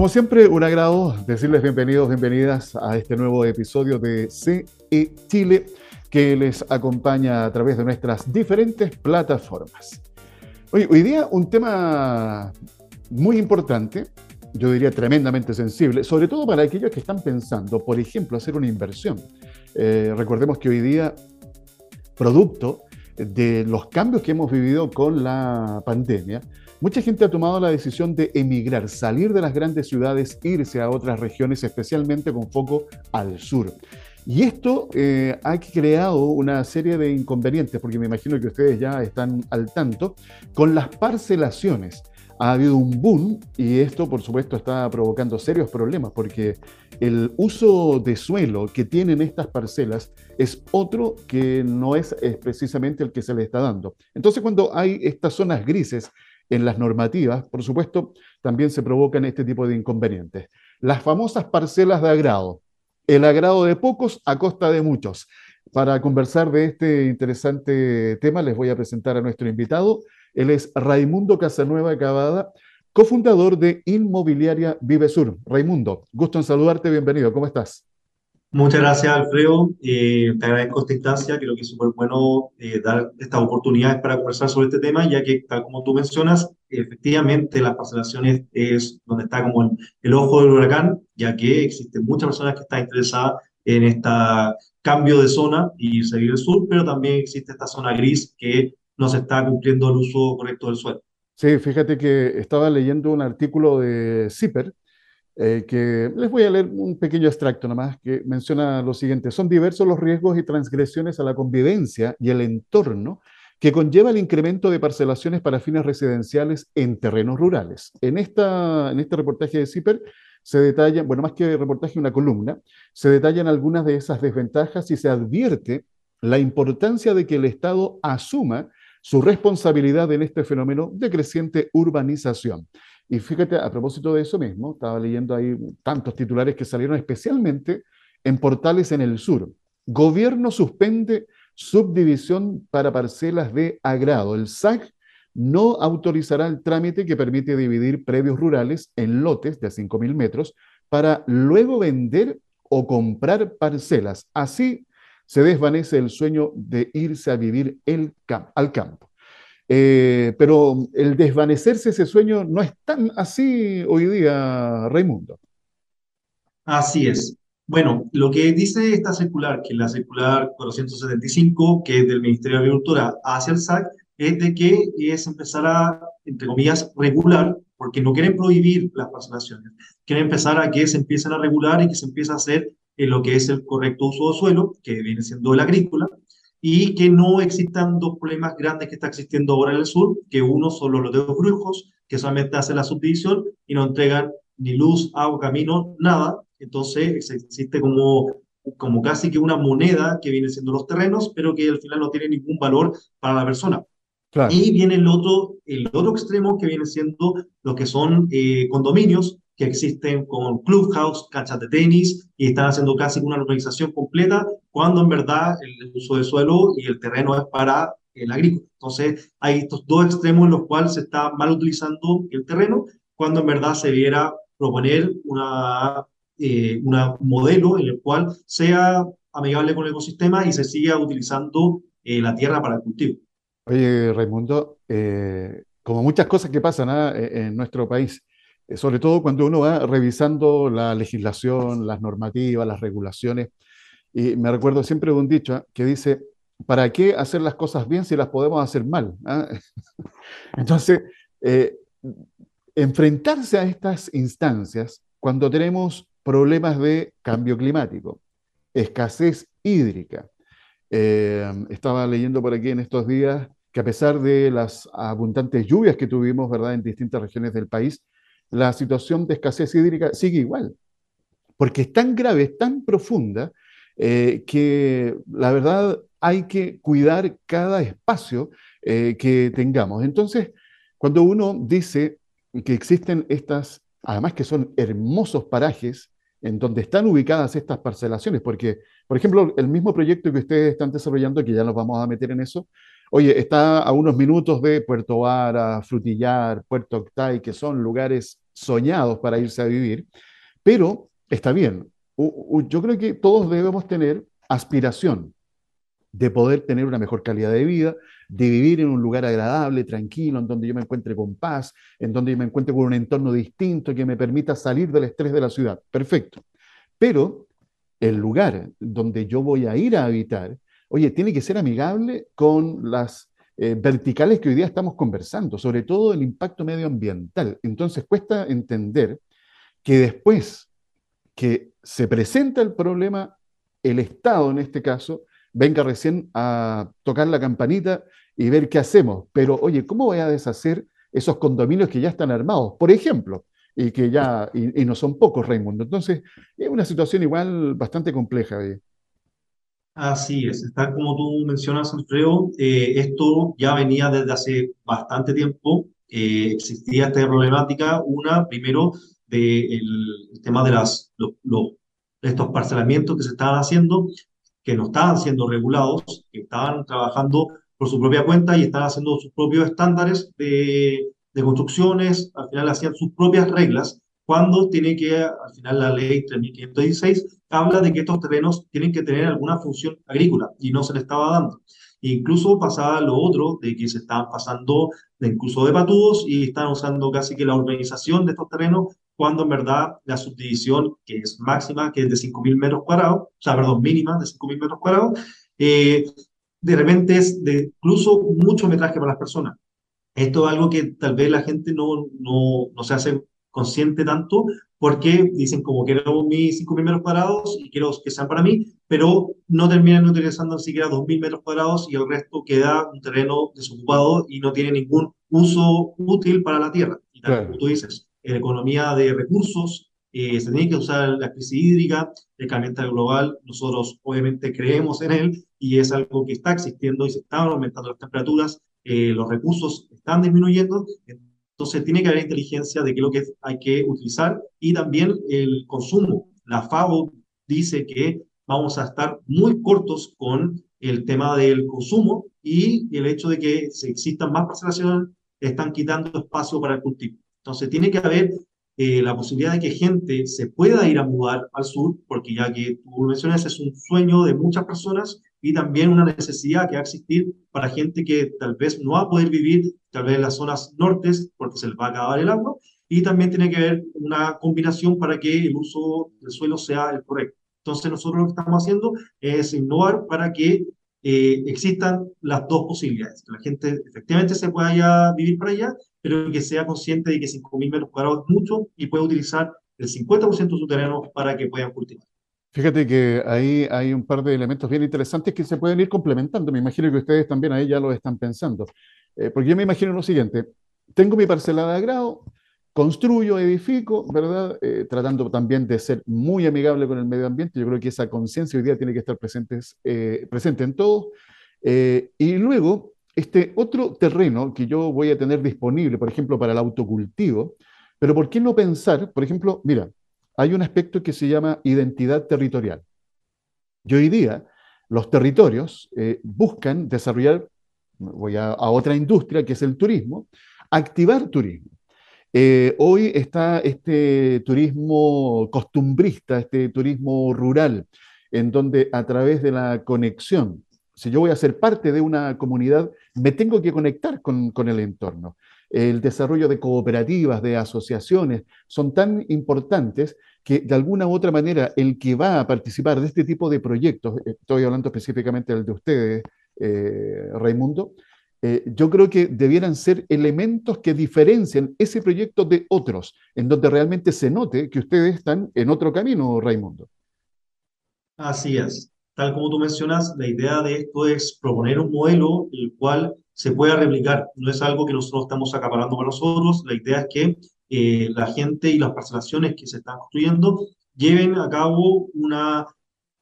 Como siempre, un agrado decirles bienvenidos, bienvenidas a este nuevo episodio de CE Chile que les acompaña a través de nuestras diferentes plataformas. Hoy, hoy día un tema muy importante, yo diría tremendamente sensible, sobre todo para aquellos que están pensando, por ejemplo, hacer una inversión. Eh, recordemos que hoy día, producto de los cambios que hemos vivido con la pandemia, Mucha gente ha tomado la decisión de emigrar, salir de las grandes ciudades, irse a otras regiones, especialmente con foco al sur. Y esto eh, ha creado una serie de inconvenientes, porque me imagino que ustedes ya están al tanto, con las parcelaciones. Ha habido un boom y esto, por supuesto, está provocando serios problemas, porque el uso de suelo que tienen estas parcelas es otro que no es, precisamente el que se le está dando. Entonces, cuando hay estas zonas grises, en las normativas, por supuesto, también se provocan este tipo de inconvenientes. Las famosas parcelas de agrado, el agrado de pocos a costa de muchos. Para conversar de este interesante tema, les voy a presentar a nuestro invitado. Él es Raimundo Casanueva Cavada, cofundador de Inmobiliaria Vivesur. Raimundo, gusto en saludarte, bienvenido, ¿cómo estás? Muchas gracias, Alfredo. Eh, te agradezco esta instancia. Creo que es súper bueno eh, dar estas oportunidades para conversar sobre este tema, ya que, tal como tú mencionas, efectivamente las parcelaciones es donde está como el, ojo del huracán, ya que existen muchas personas que están interesadas en este cambio de zona y seguir el sur, pero también existe esta zona gris que no se está cumpliendo el uso correcto del suelo. Sí, fíjate que estaba leyendo un artículo de CIPER, eh, que les voy a leer un pequeño extracto nomás, que menciona lo siguiente, son diversos los riesgos y transgresiones a la convivencia y el entorno que conlleva el incremento de parcelaciones para fines residenciales en terrenos rurales. En, esta, en este reportaje de CIPER se detallan, bueno, más que reportaje, una columna, se detallan algunas de esas desventajas y se advierte la importancia de que el Estado asuma su responsabilidad en este fenómeno de creciente urbanización. Y fíjate, a propósito de eso mismo, estaba leyendo ahí tantos titulares que salieron especialmente en portales en el sur. Gobierno suspende subdivisión para parcelas de agrado. El SAC no autorizará el trámite que permite dividir previos rurales en lotes de 5.000 metros para luego vender o comprar parcelas. Así se desvanece el sueño de irse a vivir al campo. Eh, pero el desvanecerse ese sueño no es tan así hoy día, Raimundo. Así es. Bueno, lo que dice esta circular, que es la circular 475, que es del Ministerio de Agricultura hacia el SAC, es de que es empezar a, entre comillas, regular, porque no quieren prohibir las parcelaciones, quieren empezar a que se empiecen a regular y que se empiece a hacer lo que es el correcto uso de suelo, que viene siendo el agrícola, y que no existan dos problemas grandes que está existiendo ahora en el sur, que uno son los loteos brujos, que solamente hacen la subdivisión y no entregan ni luz, agua, camino, nada. Entonces existe como, como casi que una moneda que viene siendo los terrenos, pero que al final no tiene ningún valor para la persona. Y viene el otro, el otro extremo que viene siendo lo que son eh, condominios, que existen con clubhouse, canchas de tenis, y están haciendo casi una organización completa, cuando en verdad el uso de suelo y el terreno es para el agrícola. Entonces, hay estos dos extremos en los cuales se está mal utilizando el terreno, cuando en verdad se debiera proponer una, eh, modelo en el cual sea amigable con el ecosistema y se siga utilizando eh, la tierra para el cultivo. Oye, Raimundo, eh, como muchas cosas que pasan ¿ah? e, en nuestro país, sobre todo cuando uno va revisando la legislación, las normativas, las regulaciones. Y me recuerdo siempre de un dicho ¿ah? que dice, ¿para qué hacer las cosas bien si las podemos hacer mal? ¿Ah? Entonces, eh, enfrentarse a estas instancias cuando tenemos problemas de cambio climático, escasez hídrica. Eh, estaba leyendo por aquí en estos días que a pesar de las abundantes lluvias que tuvimos, ¿verdad?, en distintas regiones del país, la situación de escasez hídrica sigue igual, porque es tan grave, es tan profunda, eh, que la verdad hay que cuidar cada espacio eh, que tengamos. Entonces, cuando uno dice que existen estas, además que son hermosos parajes en donde están ubicadas estas parcelaciones, porque, por ejemplo, el mismo proyecto que ustedes están desarrollando, que ya nos vamos a meter en eso, oye, está a unos minutos de Puerto Vara, Frutillar, Puerto Octay, que son lugares soñados para irse a vivir, pero está bien. Yo creo que todos debemos tener aspiración de poder tener una mejor calidad de vida, de vivir en un lugar agradable, tranquilo, en donde yo me encuentre con paz, en donde yo me encuentre con un entorno distinto que me permita salir del estrés de la ciudad. Perfecto. Pero el lugar donde yo voy a ir a habitar, oye, tiene que ser amigable con las eh, verticales que hoy día estamos conversando, sobre todo el impacto medioambiental. Entonces cuesta entender que después que se presenta el problema, el Estado en este caso, venga recién a tocar la campanita y ver qué hacemos. Pero, oye, ¿cómo voy a deshacer esos condominios que ya están armados? Por ejemplo, y que ya, y, no son pocos, Raimundo. Entonces, es una situación igual bastante compleja. Así es, está como tú mencionas, Alfredo, eh, esto ya venía desde hace bastante tiempo, eh, existía esta problemática, una, primero, del el tema de las, los, estos parcelamientos que se estaban haciendo, que no estaban siendo regulados, que estaban trabajando por su propia cuenta y estaban haciendo sus propios estándares de, de construcciones, al final hacían sus propias reglas, cuando tiene que, al final la ley 3516 habla de que estos terrenos tienen que tener alguna función agrícola y no se le estaba dando. Incluso pasaba lo otro, de que se estaban pasando de incluso de patudos y están usando casi que la urbanización de estos terrenos cuando en verdad la subdivisión, que es máxima, que es de 5.000 metros cuadrados, o sea, perdón, mínima de 5.000 metros cuadrados, eh, de repente es de incluso mucho metraje para las personas. Esto es algo que tal vez la gente no, no, no se hace consciente tanto, porque dicen como quiero mis 5.000 metros cuadrados y quiero que sean para mí, pero no terminan utilizando ni siquiera 2.000 metros cuadrados y el resto queda un terreno desocupado y no tiene ningún uso útil para la tierra. Y tal como tú dices, en economía de recursos, eh, se tiene que usar la crisis hídrica, el calentamiento global, nosotros obviamente creemos en él y es algo que está existiendo y se están aumentando las temperaturas, eh, los recursos están disminuyendo, entonces tiene que haber inteligencia de qué es lo que hay que utilizar y también el consumo. La FAO dice que vamos a estar muy cortos con el tema del consumo y el hecho de que se existan más parcelaciones están quitando espacio para el cultivo. Entonces tiene que haber eh, la posibilidad de que gente se pueda ir a mudar al sur, porque ya que tú mencionas, es un sueño de muchas personas y también una necesidad que va a existir para gente que tal vez no va a poder vivir tal vez en las zonas nortes porque se les va a acabar el agua y también tiene que haber una combinación para que el uso del suelo sea el correcto. Entonces nosotros lo que estamos haciendo es innovar para que eh, existan las dos posibilidades, que la gente efectivamente se pueda vivir para allá, pero que sea consciente de que 5.000 metros cuadrados es mucho y pueda utilizar el 50% de su terreno para que puedan cultivar. Fíjate que ahí hay un par de elementos bien interesantes que se pueden ir complementando. Me imagino que ustedes también ahí ya lo están pensando. Eh, porque yo me imagino lo siguiente, tengo mi parcela de agrado, construyo, edifico, ¿verdad? Eh, tratando también de ser muy amigable con el medio ambiente. Yo creo que esa conciencia hoy día tiene que estar presentes, eh, presente en todo. Eh, y luego, este otro terreno que yo voy a tener disponible, por ejemplo, para el autocultivo, pero ¿por qué no pensar, por ejemplo, mira, hay un aspecto que se llama identidad territorial. Y hoy día los territorios buscan desarrollar, voy a otra industria que es el turismo, activar turismo. Eh, hoy está este turismo costumbrista, este turismo rural, en donde a través de la conexión, si yo voy a ser parte de una comunidad, me tengo que conectar con, con el entorno. El desarrollo de cooperativas, de asociaciones, son tan importantes que de alguna u otra manera el que va a participar de este tipo de proyectos, estoy hablando específicamente del de ustedes, eh, Raimundo, eh, yo creo que debieran ser elementos que diferencien ese proyecto de otros, en donde realmente se note que ustedes están en otro camino, Raimundo. Así es. Tal como tú mencionas, la idea de esto es proponer un modelo el cual se pueda replicar. No es algo que nosotros estamos acaparando para nosotros. La idea es que eh, la gente y las parcelaciones que se están construyendo lleven a cabo una,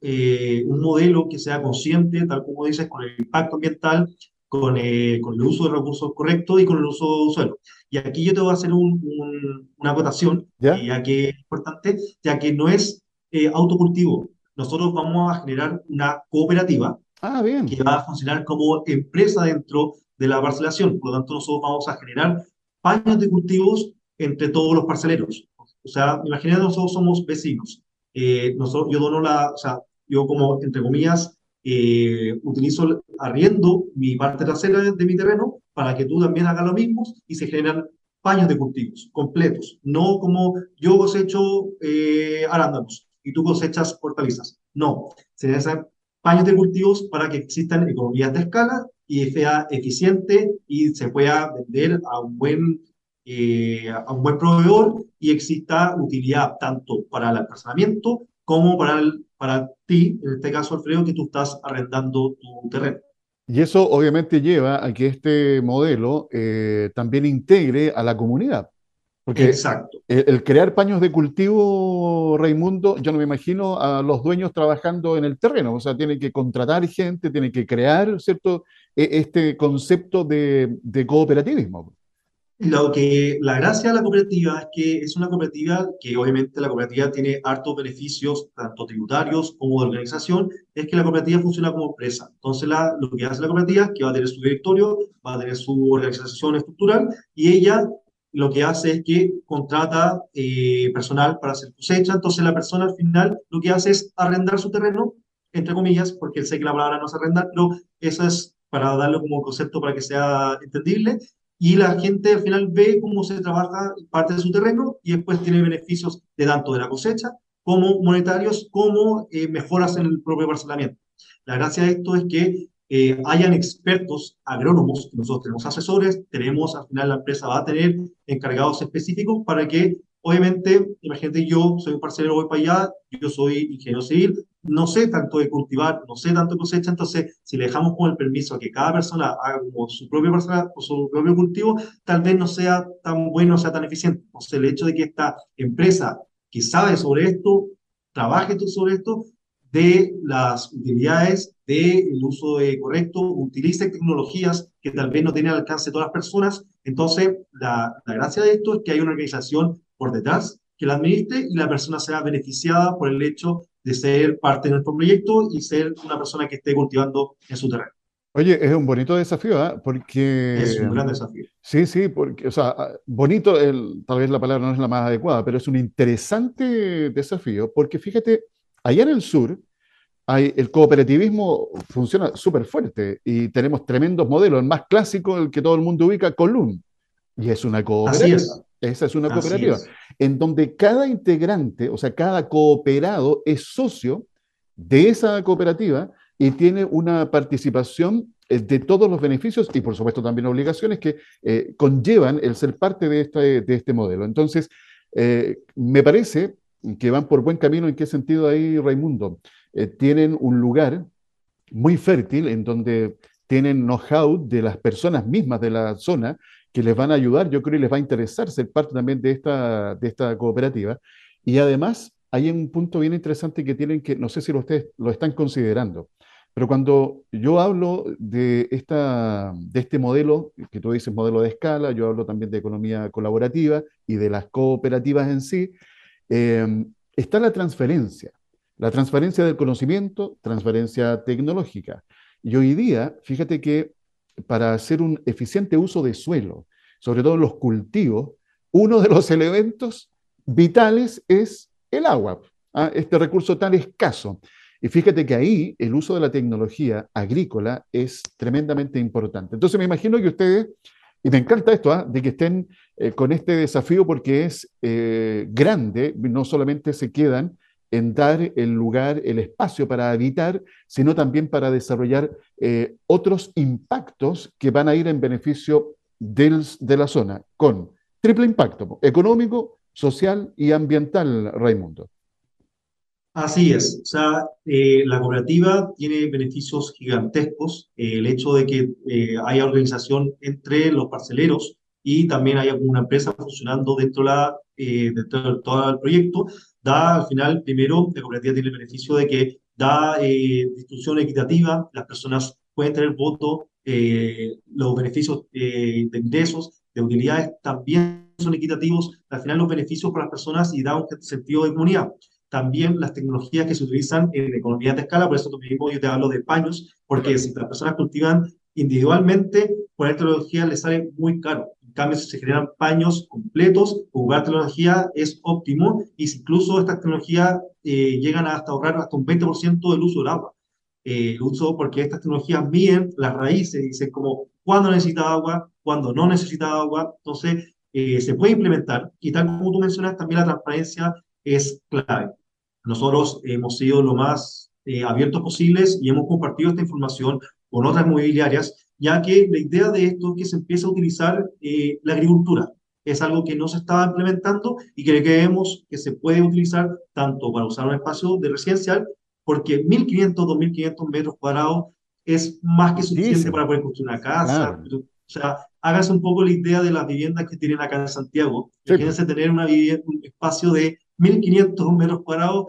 eh, un modelo que sea consciente, tal como dices, con el impacto ambiental, con, eh, con, el uso de recursos correctos y con el uso de suelo. Y aquí yo te voy a hacer un, una acotación, ¿Ya? ya que es importante, ya que no es eh, autocultivo. Nosotros vamos a generar una cooperativa ah, bien. que va a funcionar como empresa dentro de la parcelación. Por lo tanto, nosotros vamos a generar paños de cultivos entre todos los parceleros. O sea, imagínate, nosotros somos vecinos. Eh, nosotros, yo dono la, o sea, yo como, entre comillas, eh, utilizo, arriendo mi parte trasera de, mi terreno para que tú también hagas lo mismo y se generan paños de cultivos completos, no como yo cosecho eh, arándanos y tú cosechas hortalizas. No, se necesitan paños de cultivos para que existan economías de escala y sea eficiente y se pueda vender a un buen, eh, a un buen proveedor y exista utilidad tanto para el almacenamiento como para, el, para ti, en este caso Alfredo, que tú estás arrendando tu terreno. Y eso obviamente lleva a que este modelo eh, también integre a la comunidad. Porque Exacto. El, crear paños de cultivo, Raimundo, yo no me imagino a los dueños trabajando en el terreno, o sea, tienen que contratar gente, tienen que crear, ¿cierto?, e, este concepto de, de cooperativismo. Lo que, la gracia de la cooperativa es que es una cooperativa que obviamente la cooperativa tiene hartos beneficios, tanto tributarios como de organización, es que la cooperativa funciona como empresa. Entonces la, lo que hace la cooperativa es que va a tener su directorio, va a tener su organización estructural y ella lo que hace es que contrata eh, personal para hacer cosecha. Entonces la persona al final lo que hace es arrendar su terreno, entre comillas, porque sé que la palabra no es arrendar, pero eso es para darle como concepto para que sea entendible y la gente al final ve cómo se trabaja parte de su terreno y después tiene beneficios de tanto de la cosecha como monetarios, como eh, mejoras en el propio parcelamiento. La gracia de esto es que eh, hayan expertos agrónomos, nosotros tenemos asesores, tenemos, al final la empresa va a tener encargados específicos para que Obviamente, imagínate, yo soy un parcelero, voy para allá, yo soy ingeniero civil, no sé tanto de cultivar, no sé tanto de cosecha, entonces si le dejamos con el permiso a que cada persona haga como su propio parcela o su propio cultivo, tal vez no sea tan bueno, no sea tan eficiente. Entonces el hecho de que esta empresa que sabe sobre esto, trabaje sobre esto, de las utilidades del uso de correcto, utilice tecnologías que tal vez no tienen al alcance de todas las personas. Entonces, la, la gracia de esto es que hay una organización por detrás que la administre y la persona sea beneficiada por el hecho de ser parte de nuestro proyecto y ser una persona que esté cultivando en su terreno. Oye, es un bonito desafío, ¿eh? porque... Es un gran desafío. Sí, sí, porque, o sea, bonito, el, tal vez la palabra no es la más adecuada, pero es un interesante desafío, porque fíjate, allá en el sur, hay, el cooperativismo funciona súper fuerte y tenemos tremendos modelos. El más clásico, el que todo el mundo ubica, Column, y es una cooperativa. Así es. Esa es una cooperativa, en donde cada integrante, o sea, cada cooperado es socio de esa cooperativa y tiene una participación eh, de todos los beneficios y por supuesto también obligaciones que eh, conllevan el ser parte de este, de este modelo. Entonces, eh, me parece que van por buen camino. ¿En qué sentido ahí, Raimundo? tienen un lugar muy fértil en donde tienen know-how de las personas mismas de la zona que les van a ayudar, yo creo, y les va a interesar ser parte también de esta, de esta cooperativa. Y además, hay un punto bien interesante que tienen que, no sé si ustedes lo están considerando, pero cuando yo hablo de, esta, de este modelo, que tú dices modelo de escala, yo hablo también de economía colaborativa y de las cooperativas en sí, em, está la transferencia, la transferencia del conocimiento, transferencia tecnológica. Y hoy día, fíjate que para hacer un eficiente uso de suelo, sobre todo los cultivos, uno de los elementos vitales es el agua, ¿ah? este recurso tan escaso. Y fíjate que ahí el uso de la tecnología agrícola es tremendamente importante. Entonces me imagino que ustedes, y me encanta esto, ¿ah? de que estén eh, con este desafío porque es eh, grande, no solamente se quedan en dar el lugar, el espacio para habitar, sino también para desarrollar eh, otros impactos que van a ir en beneficio del, de la zona, con triple impacto, económico, social y ambiental, Raimundo. Así es, o sea, eh, la cooperativa tiene beneficios gigantescos, el hecho de que eh, haya organización entre los parceleros y también haya una empresa funcionando dentro, la, dentro de todo el proyecto, da al final, primero, la cooperativa tiene el beneficio de que da eh, distribución equitativa, las personas pueden tener voto, eh, los beneficios eh, de ingresos, de utilidades también son equitativos, al final los beneficios para las personas y da un sentido de comunidad. también las tecnologías que se utilizan en economía de escala, por eso mismo yo te hablo de paños, porque si las personas cultivan individualmente, poner tecnología les sale muy caro. Cambio, si se generan paños completos, jugar tecnología es óptimo y incluso estas tecnologías eh, llegan hasta ahorrar hasta un 20% del uso del agua. Eh, el uso, porque estas tecnologías miden las raíces, dicen como cuándo necesita agua, cuándo no necesita agua, entonces eh, se puede implementar y tal como tú mencionas, también la transparencia es clave. Nosotros hemos sido lo más abiertos posibles y hemos compartido esta información con otras mobiliarias, ya que la idea de esto es que se empiece a utilizar eh, la agricultura. Es algo que no se estaba implementando y que creemos que se puede utilizar tanto para usar un espacio de residencial, porque 1.500, 2.500 metros cuadrados es más que suficiente para poder construir una casa. O sea, hágase un poco la idea de las viviendas que tienen acá en Santiago. Imagínense tener una vivienda, un espacio de 1.500 metros cuadrados,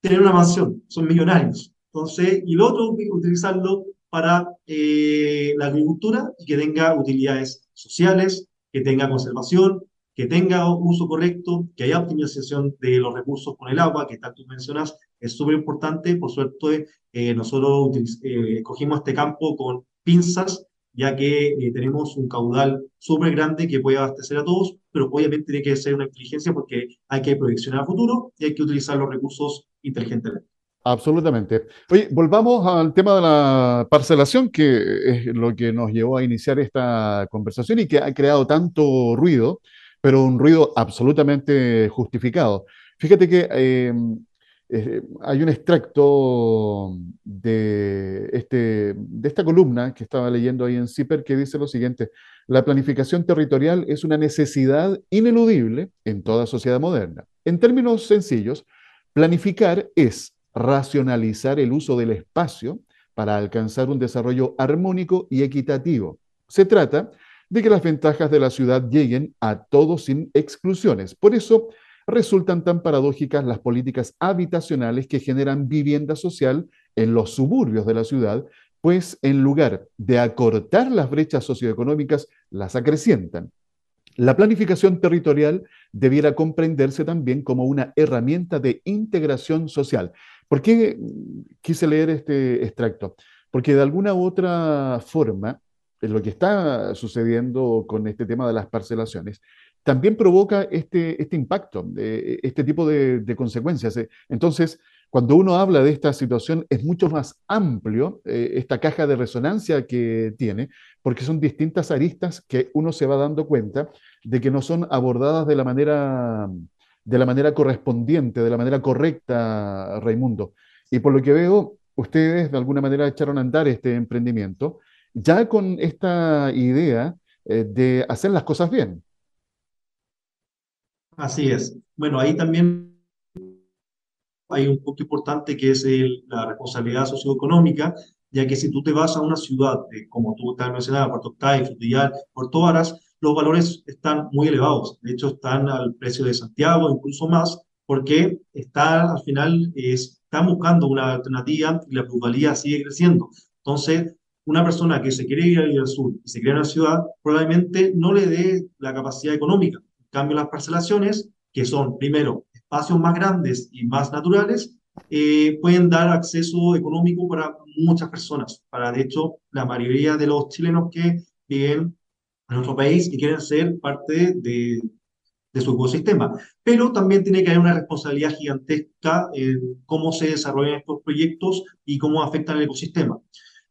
tener una mansión, son millonarios. Entonces, y lo otro, utilizarlo para eh, la agricultura y que tenga utilidades sociales, que tenga conservación, que tenga uso correcto, que haya optimización de los recursos con el agua, que tal tú mencionas, es súper importante. Por suerte, eh, nosotros eh, cogimos este campo con pinzas, ya que tenemos un caudal súper grande que puede abastecer a todos, pero obviamente tiene que ser una inteligencia porque hay que proyeccionar a futuro y hay que utilizar los recursos inteligentemente. Absolutamente. Oye, volvamos al tema de la parcelación, que es lo que nos llevó a iniciar esta conversación y que ha creado tanto ruido, pero un ruido absolutamente justificado. Fíjate que em, hay un extracto de, este, de esta columna que estaba leyendo ahí en CIPER que dice lo siguiente, la planificación territorial es una necesidad ineludible en toda sociedad moderna. En términos sencillos, planificar es racionalizar el uso del espacio para alcanzar un desarrollo armónico y equitativo. Se trata de que las ventajas de la ciudad lleguen a todos sin exclusiones. Por eso resultan tan paradójicas las políticas habitacionales que generan vivienda social en los suburbios de la ciudad, pues en lugar de acortar las brechas socioeconómicas, las acrecientan. La planificación territorial debiera comprenderse también como una herramienta de integración social. ¿Por qué quise leer este extracto? Porque de alguna u otra forma, lo que está sucediendo con este tema de las parcelaciones, también provoca este, este impacto, este tipo de, consecuencias. Entonces, cuando uno habla de esta situación, es mucho más amplio eh, esta caja de resonancia que tiene, porque son distintas aristas que uno se va dando cuenta de que no son abordadas de la manera de la manera correspondiente, de la manera correcta, Raimundo. Y por lo que veo, ustedes de alguna manera echaron a andar este emprendimiento ya con esta idea eh, de hacer las cosas bien. Así es. Bueno, ahí también hay un punto importante que es la responsabilidad socioeconómica, ya que si tú te vas a una ciudad, como tú estás mencionando, Puerto Octay, Frutillar, Puerto Varas, los valores están muy elevados. De hecho, están al precio de Santiago, incluso más, porque está, al final están buscando una alternativa y la plusvalía sigue creciendo. Entonces, una persona que se quiere ir al sur y se quiere ir a una ciudad, probablemente no le dé la capacidad económica. En cambio, las parcelaciones, que son, primero, espacios más grandes y más naturales, eh, pueden dar acceso económico para muchas personas. Para, de hecho, la mayoría de los chilenos que viven a nuestro país y quieren ser parte de, de su ecosistema. Pero también tiene que haber una responsabilidad gigantesca en cómo se desarrollan estos proyectos y cómo afectan el ecosistema.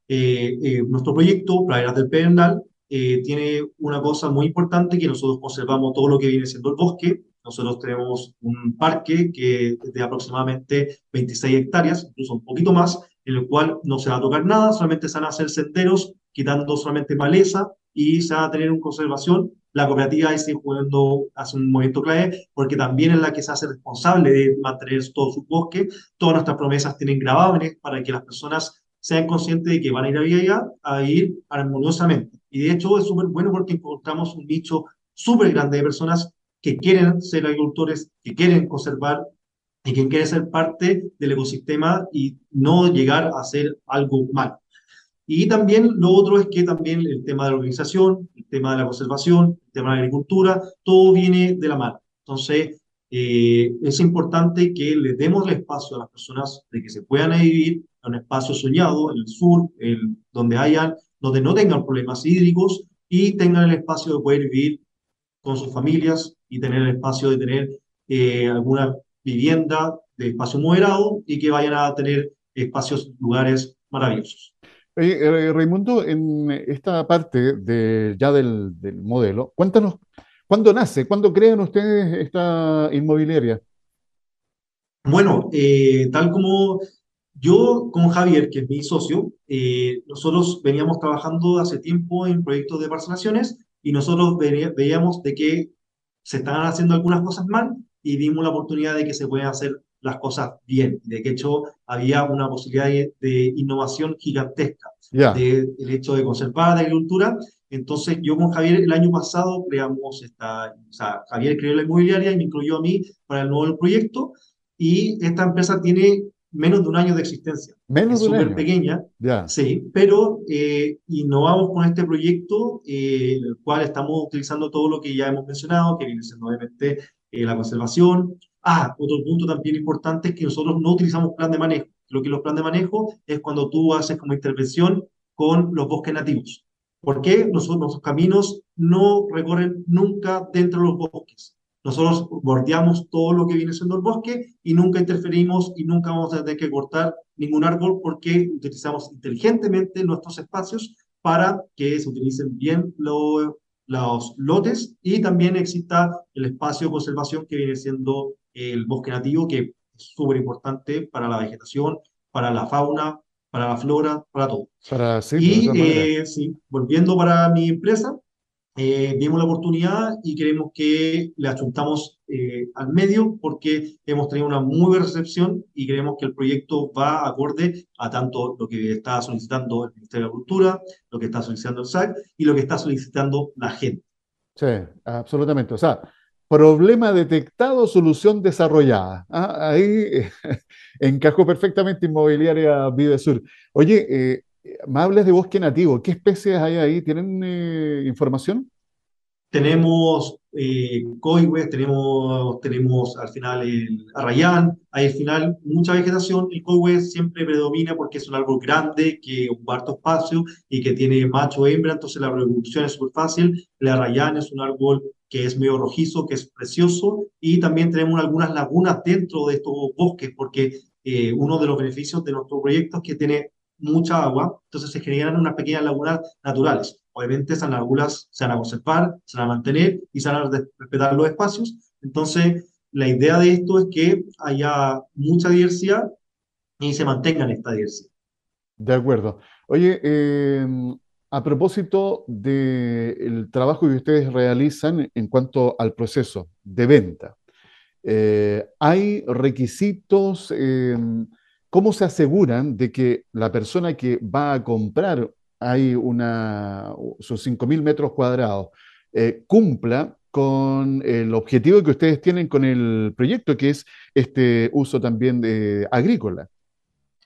Eh, eh, nuestro proyecto, Praderas del Pedernal, eh, tiene una cosa muy importante que nosotros conservamos todo lo que viene siendo el bosque. Nosotros tenemos un parque que de aproximadamente 26 hectáreas, incluso un poquito más, en el cual no se va a tocar nada, solamente se van a hacer senderos, quitando solamente maleza y se va a tener una conservación. La cooperativa ahí sigue jugando, hace un movimiento clave, porque también es la que se hace responsable de mantener todo su bosque. Todas nuestras promesas tienen gravámenes para que las personas sean conscientes de que van a ir allá a ir armoniosamente. Y de hecho es súper bueno porque encontramos un nicho súper grande de personas que quieren ser agricultores, que quieren conservar y que quieren ser parte del ecosistema y no llegar a hacer algo mal. Y también lo otro es que también el tema de la organización, el tema de la conservación, el tema de la agricultura, todo viene de la mano. Entonces, eh, es importante que le demos el espacio a las personas de que se puedan vivir en un espacio soñado en el sur, el, donde hayan, donde no tengan problemas hídricos y tengan el espacio de poder vivir con sus familias y tener el espacio de tener eh, alguna vivienda de espacio moderado y que vayan a tener espacios, lugares maravillosos. Eh, Raimundo, en esta parte de, ya del, del modelo, cuéntanos ¿Cuándo nace? ¿Cuándo crean ustedes esta inmobiliaria? Bueno, eh, tal como yo con Javier, que es mi socio, eh, nosotros veníamos trabajando hace tiempo en proyectos de parcelaciones y nosotros veíamos de que se estaban haciendo algunas cosas mal y vimos la oportunidad de que se pueden hacer las cosas bien, de que hecho había una posibilidad de, innovación gigantesca, del hecho de conservar la agricultura. Entonces, yo con Javier el año pasado creamos esta, o sea, Javier creó la inmobiliaria y me incluyó a mí para el nuevo proyecto. Y esta empresa tiene menos de un año de existencia. Menos de un año. pequeña. Ya. Sí, pero eh, innovamos con este proyecto, eh, el cual estamos utilizando todo lo que ya hemos mencionado, que viene siendo obviamente eh, la conservación. Ah, otro punto también importante es que nosotros no utilizamos plan de manejo. Lo que los plan de manejo es cuando tú haces como intervención con los bosques nativos. ¿Por qué nosotros, nuestros caminos no recorren nunca dentro de los bosques? Nosotros bordeamos todo lo que viene siendo el bosque y nunca interferimos y nunca vamos a tener que cortar ningún árbol porque utilizamos inteligentemente nuestros espacios para que se utilicen bien los lotes y también exista el espacio de conservación que viene siendo el bosque nativo, que es súper importante para la vegetación, para la fauna, para la flora, para todo. Para, sí, y eh, sí, volviendo para mi empresa, eh, vimos la oportunidad y queremos que le achuntamos eh, al medio porque hemos tenido una muy buena recepción y creemos que el proyecto va acorde a tanto lo que está solicitando el Ministerio de Agricultura, lo que está solicitando el SAC y lo que está solicitando la gente. Sí, absolutamente. O sea, Problema detectado, solución desarrollada. Ah, ahí encajó perfectamente Inmobiliaria Videsur. Oye, me hables de bosque nativo. ¿Qué especies hay ahí? ¿Tienen eh, información? Tenemos eh, tenemos, tenemos al final el arrayán, hay al final mucha vegetación. El coihue siempre predomina porque es un árbol grande que ocupa harto espacio y que tiene macho hembra, entonces la reproducción es súper fácil. El arrayán es un árbol que es medio rojizo, que es precioso, y también tenemos algunas lagunas dentro de estos bosques, porque eh, uno de los beneficios de nuestro proyecto es que tiene mucha agua, entonces se generan unas pequeñas lagunas naturales. Obviamente esas lagunas se van a conservar, se van a mantener y se van a respetar los espacios. Entonces, la idea de esto es que haya mucha diversidad y se mantenga esta diversidad. De acuerdo. Oye, eh, a propósito del trabajo que ustedes realizan en cuanto al proceso de venta, eh, ¿hay requisitos? Em, ¿Cómo se aseguran de que la persona que va a comprar hay una, sus 5.000 metros cuadrados eh, cumpla con el objetivo que ustedes tienen con el proyecto, que es este uso también de agrícola?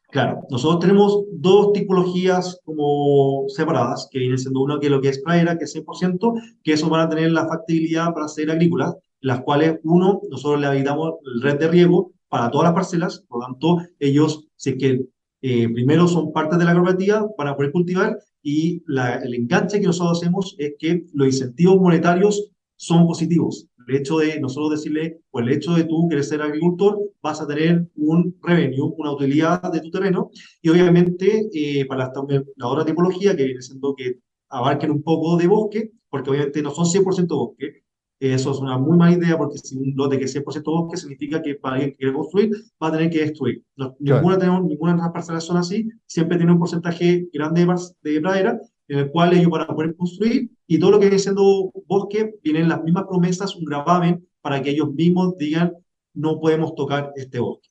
Claro, nosotros tenemos dos tipologías como separadas, que viene siendo uno que es lo que es pradera, que es 100%, que eso van a tener la factibilidad para ser agrícolas, las cuales, uno, nosotros le habilitamos el red de riego para todas las parcelas, por lo tanto, ellos, si que eh, primero son parte de la cooperativa para poder cultivar y el enganche que nosotros hacemos es que los incentivos monetarios son positivos. El hecho de nosotros decirle, pues el hecho de tú querer ser agricultor, vas a tener un revenue, una utilidad de tu terreno, y obviamente eh, para la, la otra tipología, que viene siendo que abarquen un poco de bosque, porque obviamente no son 100% bosque, eso es una muy mala idea porque si un lote que es 100% bosque significa que para alguien que quiere construir va a tener que destruir. ninguna, tenemos, ninguna de las parcelas son así, siempre tiene un porcentaje grande de, de pradera en el cual ellos van a poder construir y todo lo que viene siendo bosque, vienen las mismas promesas, un gravamen para que ellos mismos digan no podemos tocar este bosque.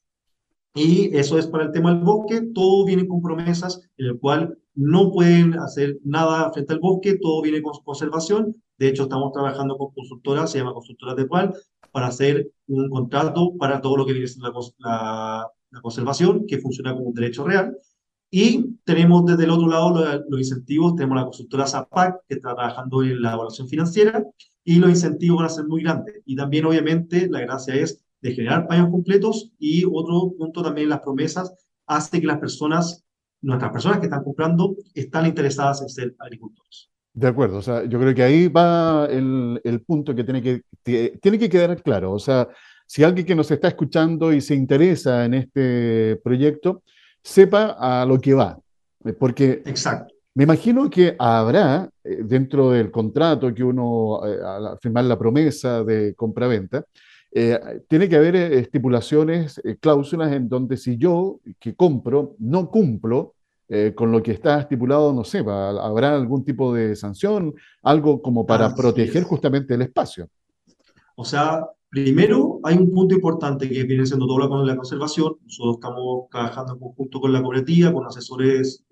Y eso es para el tema del bosque, todo viene con promesas en el cual no pueden hacer nada frente al bosque, todo viene con conservación. De hecho, estamos trabajando con consultoras, se llama Consultora de cual, para hacer un contrato para todo lo que viene siendo la, conservación, que funciona como un derecho real. Y tenemos desde el otro lado los, incentivos, tenemos la consultora ZAPAC, que está trabajando en la evaluación financiera, y los incentivos van a ser muy grandes. Y también, obviamente, la gracia es de generar paños completos y otro punto también las promesas hace que las personas, nuestras personas que están comprando, están interesadas en ser agricultores. De acuerdo, o sea, yo creo que ahí va el, el punto que tiene que, tiene que quedar claro. O sea, si alguien que nos está escuchando y se interesa en este proyecto, sepa a lo que va. Porque Exacto. Me imagino que habrá eh, dentro del contrato que uno, eh, al firmar la promesa de compra-venta, eh, tiene que haber estipulaciones, cláusulas en donde si yo que compro no cumplo con lo que está estipulado, no sé, habrá algún tipo de sanción, algo como para proteger justamente el espacio. O sea, primero hay un punto importante que viene siendo todo con la conservación. Nosotros estamos trabajando en conjunto con la cooperativa, con asesores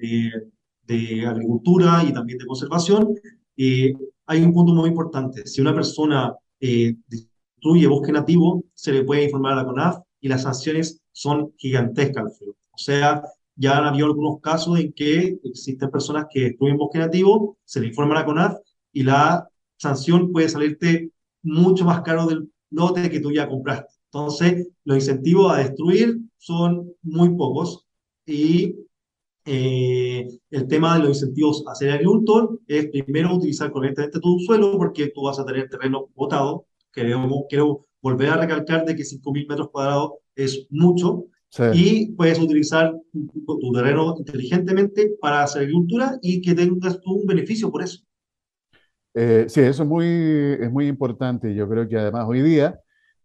de agricultura y también de conservación, eh, hay un punto muy importante. Si una persona eh, destruye bosque nativo, se le puede informar a la CONAF y las sanciones son gigantescas, O sea, ya han habido algunos casos en que existen personas que destruyen bosque nativo, se le informa a la CONAF y la sanción puede salirte mucho más caro del lote que tú ya compraste. Entonces, los incentivos a destruir son muy pocos y eh, el tema de los incentivos a ser agricultor es primero utilizar correctamente tu suelo porque tú vas a tener terreno botado. Quiero, quiero volver a recalcar de que 5.000 metros cuadrados es mucho y puedes utilizar tu, terreno inteligentemente para hacer agricultura y que tengas tú un beneficio por eso. Eh, sí, eso es muy, es muy importante. Yo creo que además hoy día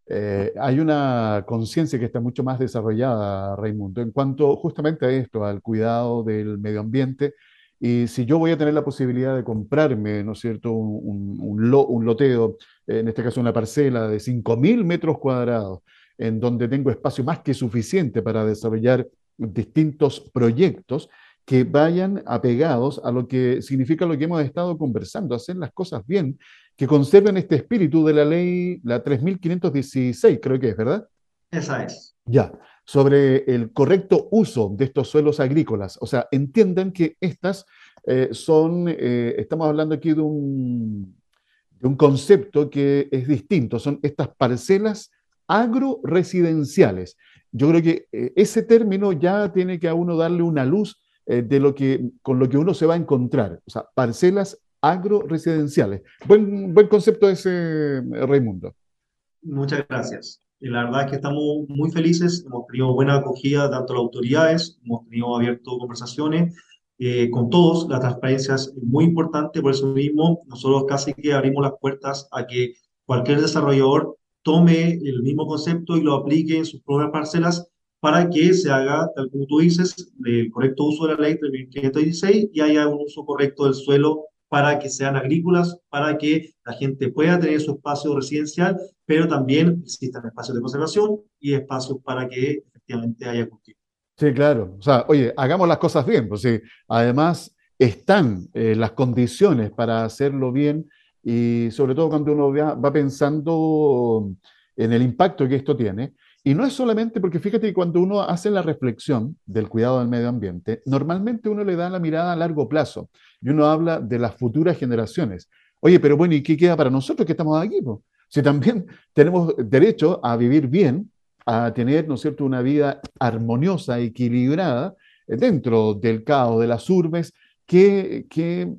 eh, hay una conciencia que está mucho más desarrollada, Raimundo, en cuanto justamente a esto, al cuidado del medio ambiente. Y si yo voy a tener la posibilidad de comprarme, ¿no es cierto?, un, un, loteo, en este caso una parcela de 5.000 metros cuadrados, en donde tengo espacio más que suficiente para desarrollar distintos proyectos, que vayan apegados a lo que significa lo que hemos estado conversando, hacer las cosas bien, que conserven este espíritu de la ley, la 3516, creo que es, ¿verdad? Esa es. Ya, sobre el correcto uso de estos suelos agrícolas. O sea, entiendan que estas eh, son, eh, estamos hablando aquí de un, de un concepto que es distinto, son estas parcelas agroresidenciales. Yo creo que eh, ese término ya tiene que a uno darle una luz de lo que, con lo que uno se va a encontrar. O sea, parcelas agroresidenciales. Buen, buen concepto ese, Raimundo. Muchas gracias. La verdad es que estamos muy felices, hemos tenido buena acogida tanto las autoridades, hemos tenido abierto conversaciones eh, con todos, la transparencia es muy importante, por eso mismo nosotros casi que abrimos las puertas a que cualquier desarrollador tome el mismo concepto y lo aplique en sus propias parcelas para que se haga, tal como tú dices, el correcto uso de la ley 3516 y haya un uso correcto del suelo para que sean agrícolas, para que la gente pueda tener su espacio residencial, pero también existan espacios de conservación y espacios para que efectivamente haya cultivo. Sí, claro. O sea, oye, hagamos las cosas bien, pues sí. Además, están eh, las condiciones para hacerlo bien y sobre todo cuando uno va pensando en el impacto que esto tiene. Y no es solamente porque fíjate que cuando uno hace la reflexión del cuidado del medio ambiente, normalmente uno le da la mirada a largo plazo y uno habla de las futuras generaciones. Oye, pero bueno, ¿y qué queda para nosotros que estamos aquí? Si también tenemos derecho a vivir bien, a tener, ¿no es cierto?, una vida armoniosa, equilibrada, eh, dentro del caos de las urbes, ¿qué, qué,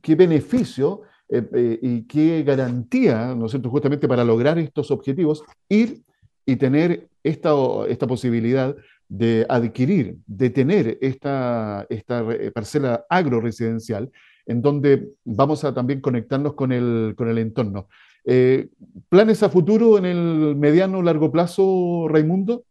qué beneficio eh, eh, y qué garantía, ¿no es cierto?, justamente para lograr estos objetivos, ir y tener esta, esta posibilidad de adquirir, de tener esta, esta parcela agroresidencial, en donde vamos a también conectarnos con el, con el entorno. Eh, ¿Planes a futuro en el mediano largo plazo, Raimundo?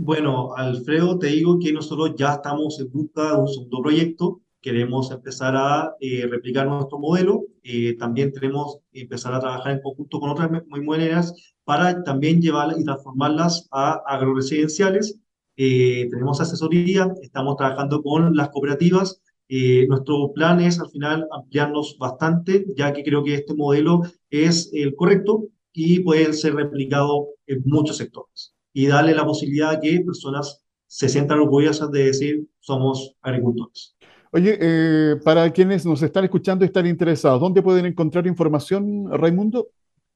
Bueno, Alfredo, te digo que nosotros ya estamos en busca de un segundo proyecto. Queremos empezar a eh, replicar nuestro modelo. Eh, también queremos empezar a trabajar en conjunto con otras buenas para también llevarlas y transformarlas a agroresidenciales. Eh, tenemos asesoría, estamos trabajando con las cooperativas. Eh, nuestro plan es al final ampliarnos bastante, ya que creo que este modelo es el correcto y puede ser replicado en muchos sectores. Y darle la posibilidad a que personas se sientan orgullosas de decir somos agricultores. Oye, eh, para quienes nos están escuchando y están interesados, ¿dónde pueden encontrar información, Raimundo?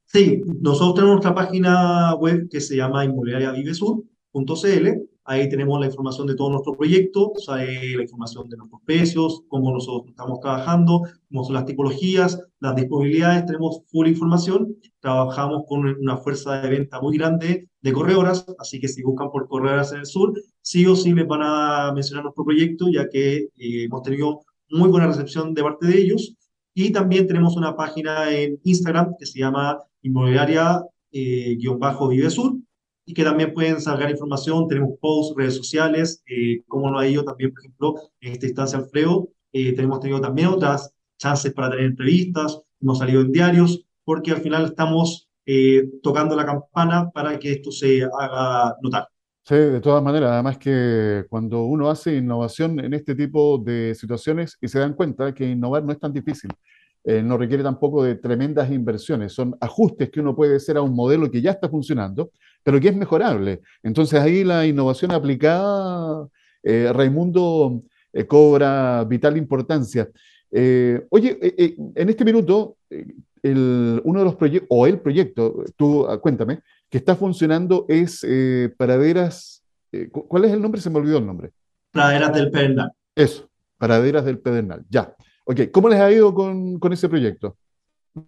Sí, nosotros tenemos nuestra página web que se llama inmobiliariavivesur.cl. Ahí tenemos la información de todos nuestros proyectos, hay la información de nuestros precios, cómo nosotros estamos trabajando, cómo son las tipologías, las disponibilidades, tenemos full información. Trabajamos con una fuerza de venta muy grande de corredoras, así que si buscan por corredoras en el sur, sí o sí les van a mencionar nuestro proyecto, ya que eh, hemos tenido muy buena recepción de parte de ellos. Y también tenemos una página en Instagram que se llama inmobiliaria-vivesur eh, y que también pueden sacar información. Tenemos posts, redes sociales, eh, como lo ha ido también, por ejemplo, en esta instancia Alfredo. Eh, tenemos tenido también otras chances para tener entrevistas, hemos salido en diarios, porque al final estamos eh, tocando la campana para que esto se haga notar. Sí, de todas maneras, además que cuando uno hace innovación en este tipo de situaciones y se dan cuenta que innovar no es tan difícil, eh, no requiere tampoco de tremendas inversiones, son ajustes que uno puede hacer a un modelo que ya está funcionando, pero que es mejorable. Entonces ahí la innovación aplicada, eh, Raimundo, eh, cobra vital importancia. oye, en este minuto, uno de los proyectos, o el proyecto, tú ah, cuéntame, que está funcionando es Paraderas, ¿cuál es el nombre? Se me olvidó el nombre. Praderas del Pedernal. Eso, Paraderas del Pedernal, ya. Ok, ¿cómo les ha ido con, con ese proyecto?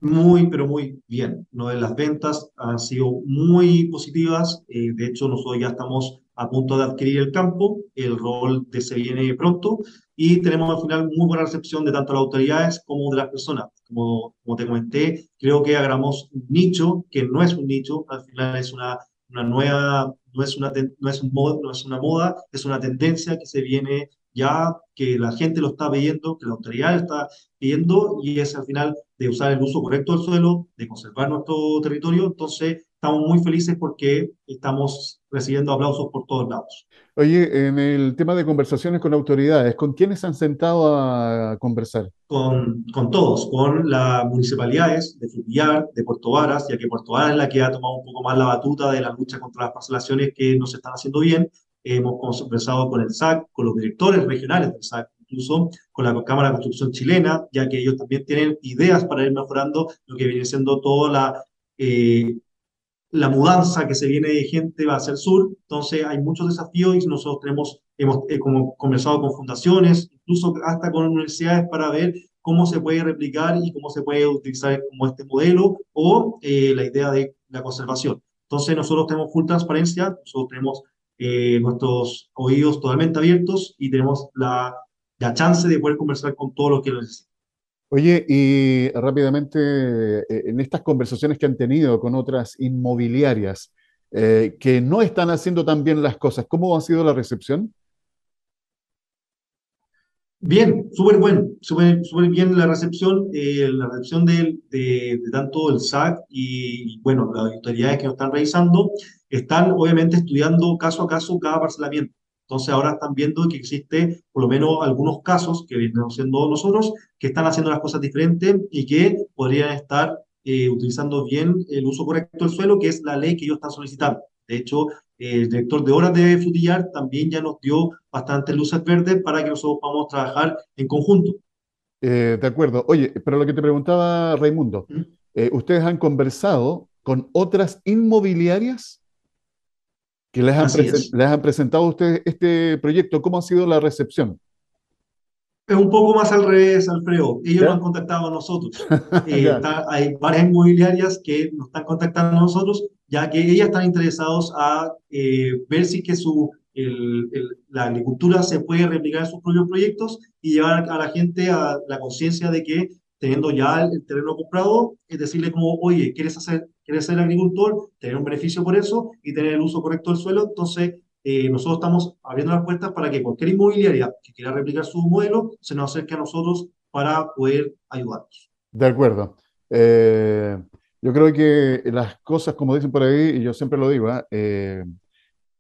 Muy, pero muy bien. ¿no? Las ventas han sido muy positivas. Eh, de hecho, nosotros ya estamos a punto de adquirir el campo. El rol de se viene pronto. Y tenemos al final muy buena recepción de tanto las autoridades como de las personas. Como, como te comenté, creo que agarramos un nicho que no es un nicho. Al final es una, una nueva, no es una, no es un no es una moda, es una tendencia que se viene ya que la gente lo está pidiendo, que la autoridad está pidiendo, y es al final de usar el uso correcto del suelo, de conservar nuestro territorio. Entonces, estamos muy felices porque estamos recibiendo aplausos por todos lados. Oye, en el tema de conversaciones con autoridades, ¿con quiénes han sentado a conversar? Con, con todos, con las municipalidades de Frutillar, de Puerto Varas, ya que Puerto Varas es la que ha tomado un poco más la batuta de la lucha contra las parcelaciones que no se están haciendo bien, hemos conversado con el SAC, con los directores regionales del SAC, incluso con la Cámara de Construcción chilena, ya que ellos también tienen ideas para ir mejorando lo que viene siendo toda la, eh, la mudanza que se viene de gente hacia el sur. Entonces hay muchos desafíos y nosotros tenemos, hemos eh, como conversado con fundaciones, incluso hasta con universidades para ver cómo se puede replicar y cómo se puede utilizar como este modelo o eh, la idea de la conservación. Entonces nosotros tenemos full transparencia, nosotros tenemos eh, nuestros oídos totalmente abiertos y tenemos la, la, chance de poder conversar con todos los que lo necesitan. Oye, y rápidamente, eh, en estas conversaciones que han tenido con otras inmobiliarias eh, que no están haciendo tan bien las cosas, ¿cómo ha sido la recepción? Bien, súper bueno, súper super bien la recepción, la recepción de, de, de, tanto el SAC y, bueno, las autoridades que nos están revisando están obviamente estudiando caso a caso cada parcelamiento. Entonces ahora están viendo que existe por lo menos algunos casos que vienen siendo nosotros que están haciendo las cosas diferentes y que podrían estar eh, utilizando bien el uso correcto del suelo, que es la ley que ellos están solicitando. De hecho, el director de horas de Frutillar también ya nos dio bastantes luces verdes para que nosotros podamos trabajar en conjunto. Eh, de acuerdo. Oye, pero lo que te preguntaba Raimundo, eh, ¿ustedes han conversado con otras inmobiliarias que les han, les han presentado a ustedes este proyecto. ¿Cómo ha sido la recepción? Es un poco más al revés, Alfredo. Ellos nos han contactado a nosotros. Eh, hay varias inmobiliarias que nos están contactando a nosotros, ya que ellas están interesados a eh, ver si que su, el, la agricultura se puede replicar en sus propios proyectos y llevar a la gente a la conciencia de que teniendo ya el, terreno comprado, es decirle como, oye, ¿quieres, hacer, ¿quieres ser agricultor? Tener un beneficio por eso y tener el uso correcto del suelo. Entonces, eh, nosotros estamos abriendo las puertas para que cualquier inmobiliaria que quiera replicar su modelo se nos acerque a nosotros para poder ayudarnos. De acuerdo. Eh, yo creo que las cosas, como dicen por ahí, y yo siempre lo digo, ¿ah? eh,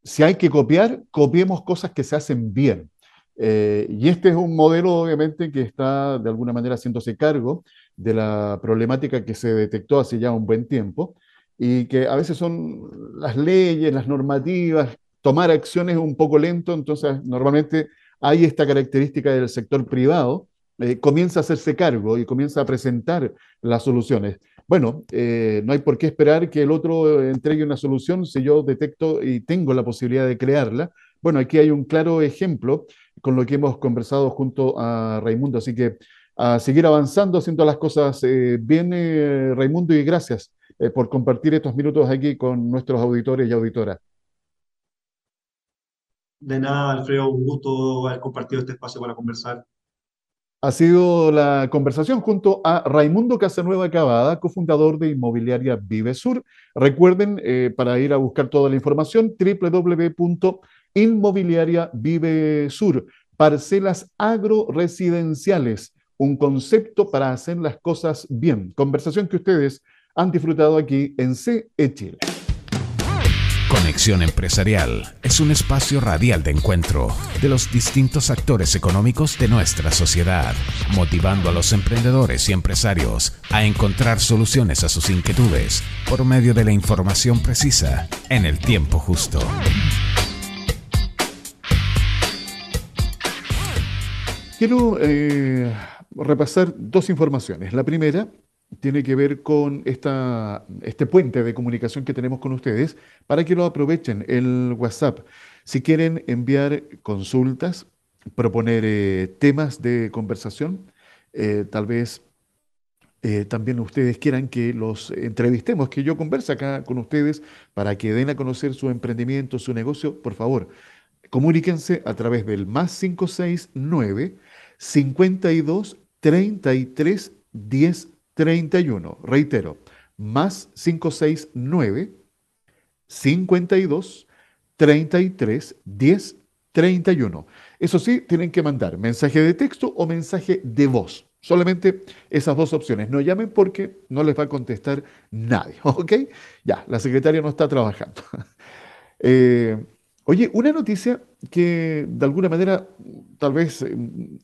si hay que copiar, copiemos cosas que se hacen bien. Eh, y este es un modelo, obviamente, que está de alguna manera haciéndose cargo de la problemática que se detectó hace ya un buen tiempo y que a veces son las leyes, las normativas, tomar acciones un poco lento, entonces normalmente hay esta característica del sector privado, eh, comienza a hacerse cargo y comienza a presentar las soluciones. Bueno, eh, no hay por qué esperar que el otro entregue una solución si yo detecto y tengo la posibilidad de crearla. Bueno, aquí hay un claro ejemplo con lo que hemos conversado junto a Raimundo, así que a seguir avanzando, haciendo las cosas eh, bien, eh, Raimundo, y gracias por compartir estos minutos aquí con nuestros auditores y auditoras. De nada, Alfredo, un gusto haber compartido este espacio para conversar. Ha sido la conversación junto a Raimundo Casanueva Cavada, cofundador de Inmobiliaria Vive Sur. Recuerden, eh, para ir a buscar toda la información, www.inmobiliariavivesur, parcelas agroresidenciales, un concepto para hacer las cosas bien. Conversación que ustedes han disfrutado aquí en CE Chile. Conexión Empresarial es un espacio radial de encuentro de los distintos actores económicos de nuestra sociedad, motivando a los emprendedores y empresarios a encontrar soluciones a sus inquietudes por medio de la información precisa en el tiempo justo. Quiero eh, repasar dos informaciones. La primera tiene que ver con esta, este puente de comunicación que tenemos con ustedes para que lo aprovechen el WhatsApp. Si quieren enviar consultas, proponer eh, temas de conversación, eh, tal vez eh, también ustedes quieran que los entrevistemos, que yo converse acá con ustedes para que den a conocer su emprendimiento, su negocio, por favor, comuníquense a través del más 569 52 33 10 31. Reitero, más 569 52 33 10 31. Eso sí, tienen que mandar mensaje de texto o mensaje de voz. Solamente esas dos opciones. No llamen porque no les va a contestar nadie. ¿Ok? Ya, la secretaria no está trabajando. eh, Oye, una noticia que de alguna manera tal vez eh,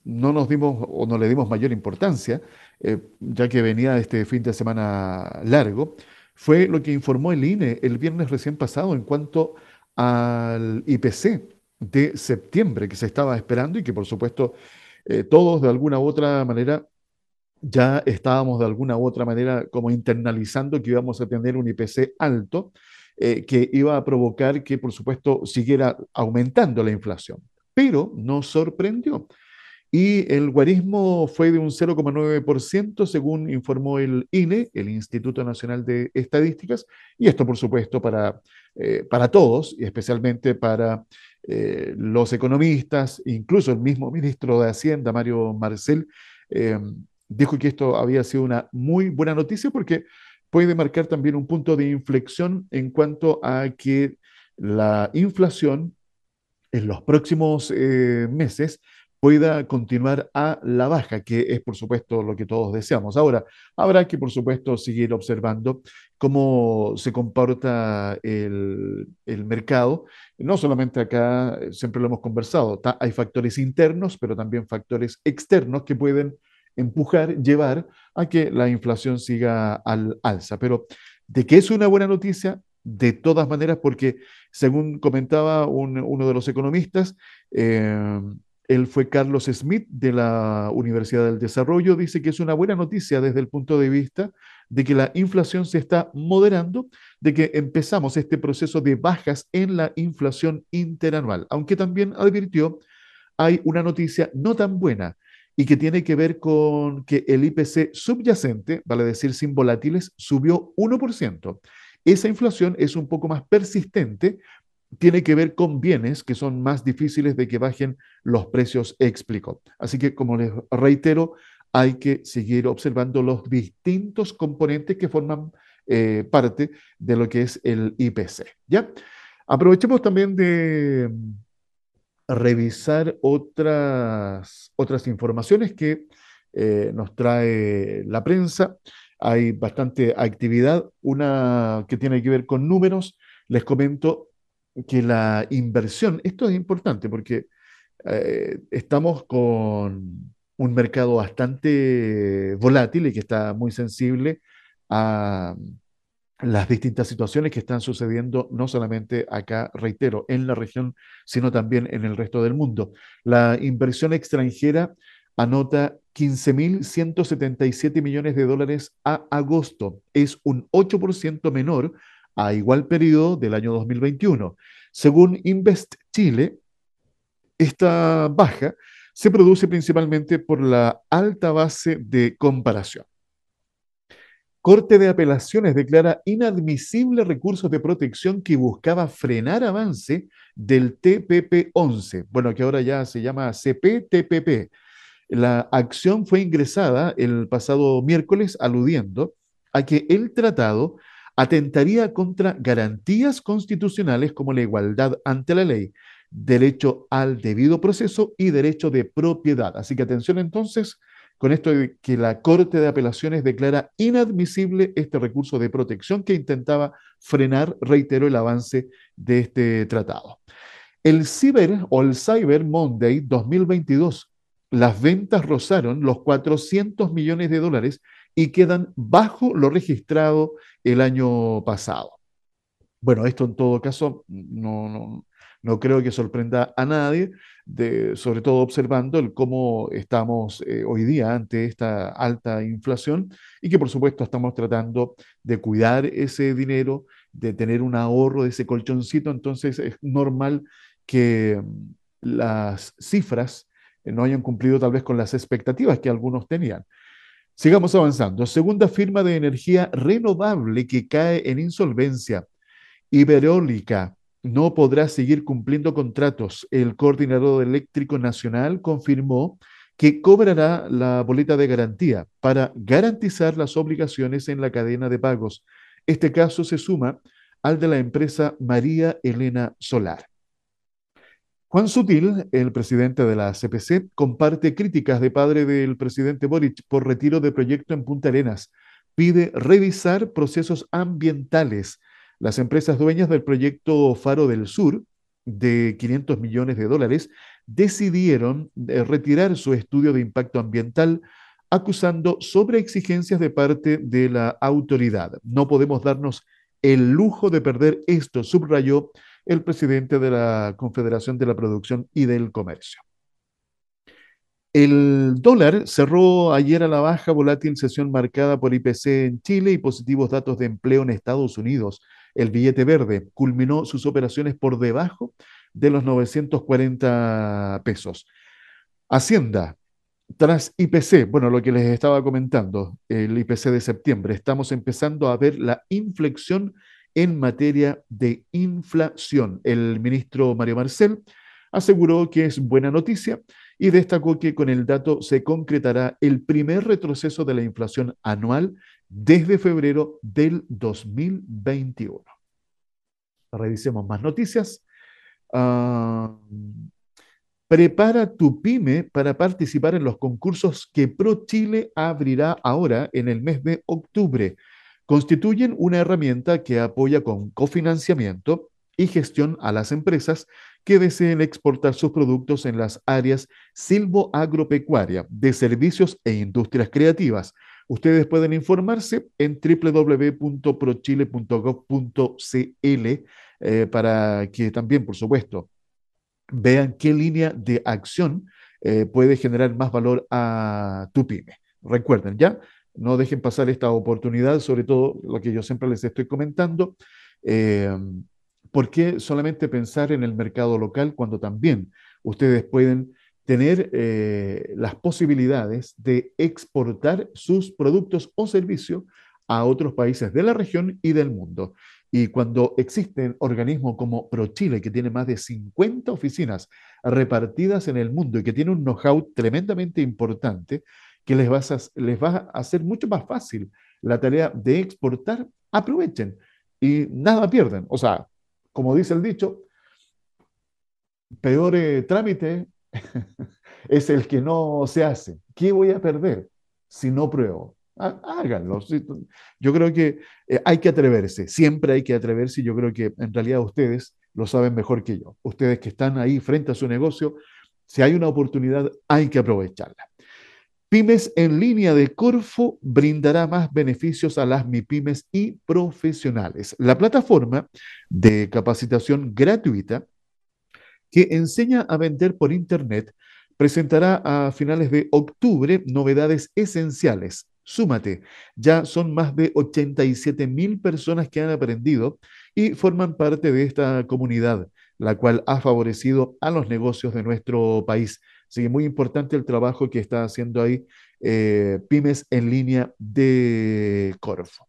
no nos dimos o no le dimos mayor importancia, eh, ya que venía este fin de semana largo, fue lo que informó el INE el viernes recién pasado en cuanto al IPC de septiembre que se estaba esperando y que por supuesto eh, todos de alguna u otra manera ya estábamos de alguna u otra manera como internalizando que íbamos a tener un IPC alto eh, que iba a provocar que, por supuesto, siguiera aumentando la inflación. Pero nos sorprendió. Y el guarismo fue de un 0,9%, según informó el INE, el Instituto Nacional de Estadísticas, y esto, por supuesto, para, eh, para todos, y especialmente para eh, los economistas, incluso el mismo ministro de Hacienda, Mario Marcel, dijo que esto había sido una muy buena noticia porque puede marcar también un punto de inflexión en cuanto a que la inflación en los próximos eh, meses pueda continuar a la baja, que es por supuesto lo que todos deseamos. Ahora, habrá que por supuesto seguir observando cómo se comporta el, mercado. No solamente acá, siempre lo hemos conversado, hay factores internos, pero también factores externos que pueden empujar, llevar a que la inflación siga al alza. Pero de qué es una buena noticia, de todas maneras, porque según comentaba uno de los economistas, eh, él fue Carlos Smith de la Universidad del Desarrollo, dice que es una buena noticia desde el punto de vista de que la inflación se está moderando, de que empezamos este proceso de bajas en la inflación interanual, aunque también advirtió, hay una noticia no tan buena, y que tiene que ver con que el IPC subyacente, vale decir sin volátiles, subió 1%. Esa inflación es un poco más persistente, tiene que ver con bienes que son más difíciles de que bajen los precios, explicó. Así que, como les reitero, hay que seguir observando los distintos componentes que forman eh, parte de lo que es el IPC. ¿ya? Aprovechemos también de revisar otras, otras informaciones que eh, nos trae la prensa. Hay bastante actividad, una que tiene que ver con números. Les comento que la inversión, esto es importante porque eh, estamos con un mercado bastante volátil y que está muy sensible a, las distintas situaciones que están sucediendo no solamente acá, reitero, en la región, sino también en el resto del mundo. La inversión extranjera anota 15.177 millones de dólares a agosto. Es un 8% menor a igual periodo del año 2021. Según Invest Chile, esta baja se produce principalmente por la alta base de comparación. Corte de Apelaciones declara inadmisible recursos de protección que buscaba frenar avance del TPP-11, bueno, que ahora ya se llama CPTPP. La acción fue ingresada el pasado miércoles aludiendo a que el tratado atentaría contra garantías constitucionales como la igualdad ante la ley, derecho al debido proceso y derecho de propiedad. Así que atención entonces con esto de que la Corte de Apelaciones declara inadmisible este recurso de protección que intentaba frenar, reiteró, el avance de este tratado. El Cyber o el Cyber Monday 2022, las ventas rozaron los 400 millones de dólares y quedan bajo lo registrado el año pasado. Bueno, esto en todo caso no, no, no creo que sorprenda a nadie, de, sobre todo observando el cómo estamos eh, hoy día ante esta alta inflación y que por supuesto estamos tratando de cuidar ese dinero, de tener un ahorro de ese colchoncito, entonces es normal que mm, las cifras no hayan cumplido tal vez con las expectativas que algunos tenían. Sigamos avanzando. Segunda firma de energía renovable que cae en insolvencia. Iberólica no podrá seguir cumpliendo contratos. El coordinador eléctrico nacional confirmó que cobrará la boleta de garantía para garantizar las obligaciones en la cadena de pagos. Este caso se suma al de la empresa María Elena Solar. Juan Sutil, el presidente de la CPC, comparte críticas de padre del presidente Boric por retiro de proyecto en Punta Arenas. Pide revisar procesos ambientales las empresas dueñas del proyecto Faro del Sur, de 500 millones de dólares, decidieron eh, retirar su estudio de impacto ambiental acusando sobreexigencias de parte de la autoridad. No podemos darnos el lujo de perder esto, subrayó el presidente de la Confederación de la Producción y del Comercio. El dólar cerró ayer a la baja volátil sesión marcada por IPC en Chile y positivos datos de empleo en Estados Unidos. El billete verde culminó sus operaciones por debajo de los 940 pesos. Hacienda, tras IPC, bueno, lo que les estaba comentando, el IPC de septiembre, estamos empezando a ver la inflexión en materia de inflación. El ministro Mario Marcel aseguró que es buena noticia y destacó que con el dato se concretará el primer retroceso de la inflación anual desde febrero del 2021. Revisemos más noticias. Ah, prepara tu pyme para participar en los concursos que ProChile abrirá ahora en el mes de octubre. Constituyen una herramienta que apoya con cofinanciamiento y gestión a las empresas que deseen exportar sus productos en las áreas silvo-agropecuaria, de servicios e industrias creativas, Ustedes pueden informarse en www.prochile.gov.cl eh, para que también, por supuesto, vean qué línea de acción eh, puede generar más valor a tu pyme. Recuerden, ¿ya? No dejen pasar esta oportunidad, sobre todo lo que yo siempre les estoy comentando. Eh, ¿Por qué solamente pensar en el mercado local cuando también ustedes pueden tener eh, las posibilidades de exportar sus productos o servicios a otros países de la región y del mundo. Y cuando existen organismos como ProChile, que tiene más de 50 oficinas repartidas en el mundo y que tiene un know-how tremendamente importante, que les va, a, hacer mucho más fácil la tarea de exportar, aprovechen y nada pierden. O sea, como dice el dicho, peor eh, trámite es el que no se hace. ¿Qué voy a perder si no pruebo? Háganlo. Yo creo que eh, hay que atreverse, siempre hay que atreverse y yo creo que en realidad ustedes lo saben mejor que yo. Ustedes que están ahí frente a su negocio, si hay una oportunidad, hay que aprovecharla. Pymes en línea de Corfo brindará más beneficios a las MIPYMES y profesionales. La plataforma de capacitación gratuita que enseña a vender por Internet presentará a finales de octubre novedades esenciales. Súmate, ya son más de 87 mil personas que han aprendido y forman parte de esta comunidad, la cual ha favorecido a los negocios de nuestro país. Así que muy importante el trabajo que está haciendo ahí eh, Pymes en línea de Corfo.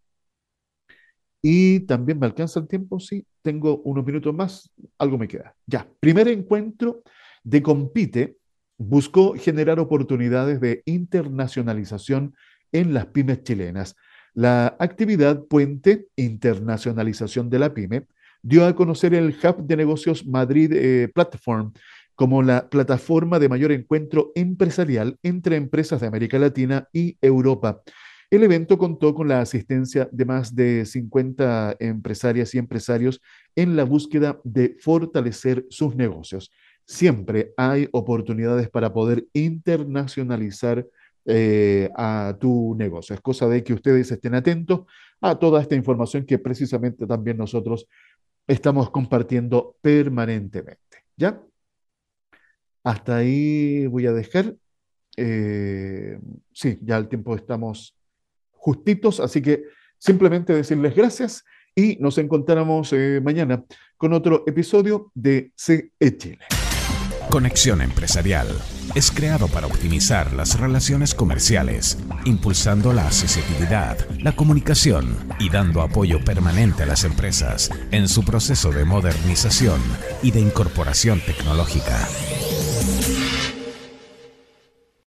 Y también me alcanza el tiempo, sí, tengo unos minutos más, algo me queda. Ya, primer encuentro de Compite buscó generar oportunidades de internacionalización en las pymes chilenas. La actividad Puente Internacionalización de la Pyme dio a conocer el Hub de Negocios Madrid eh, Platform como la plataforma de mayor encuentro empresarial entre empresas de América Latina y Europa. El evento contó con la asistencia de más de 50 empresarias y empresarios en la búsqueda de fortalecer sus negocios. Siempre hay oportunidades para poder internacionalizar eh, a tu negocio. Es cosa de que ustedes estén atentos a toda esta información que precisamente también nosotros estamos compartiendo permanentemente. ¿Ya? Hasta ahí voy a dejar. Eh, sí, ya el tiempo estamos justitos, así que simplemente decirles gracias y nos encontramos eh, mañana con otro episodio de CE Chile. Conexión Empresarial es creado para optimizar las relaciones comerciales, impulsando la accesibilidad, la comunicación y dando apoyo permanente a las empresas en su proceso de modernización y de incorporación tecnológica. Sweet.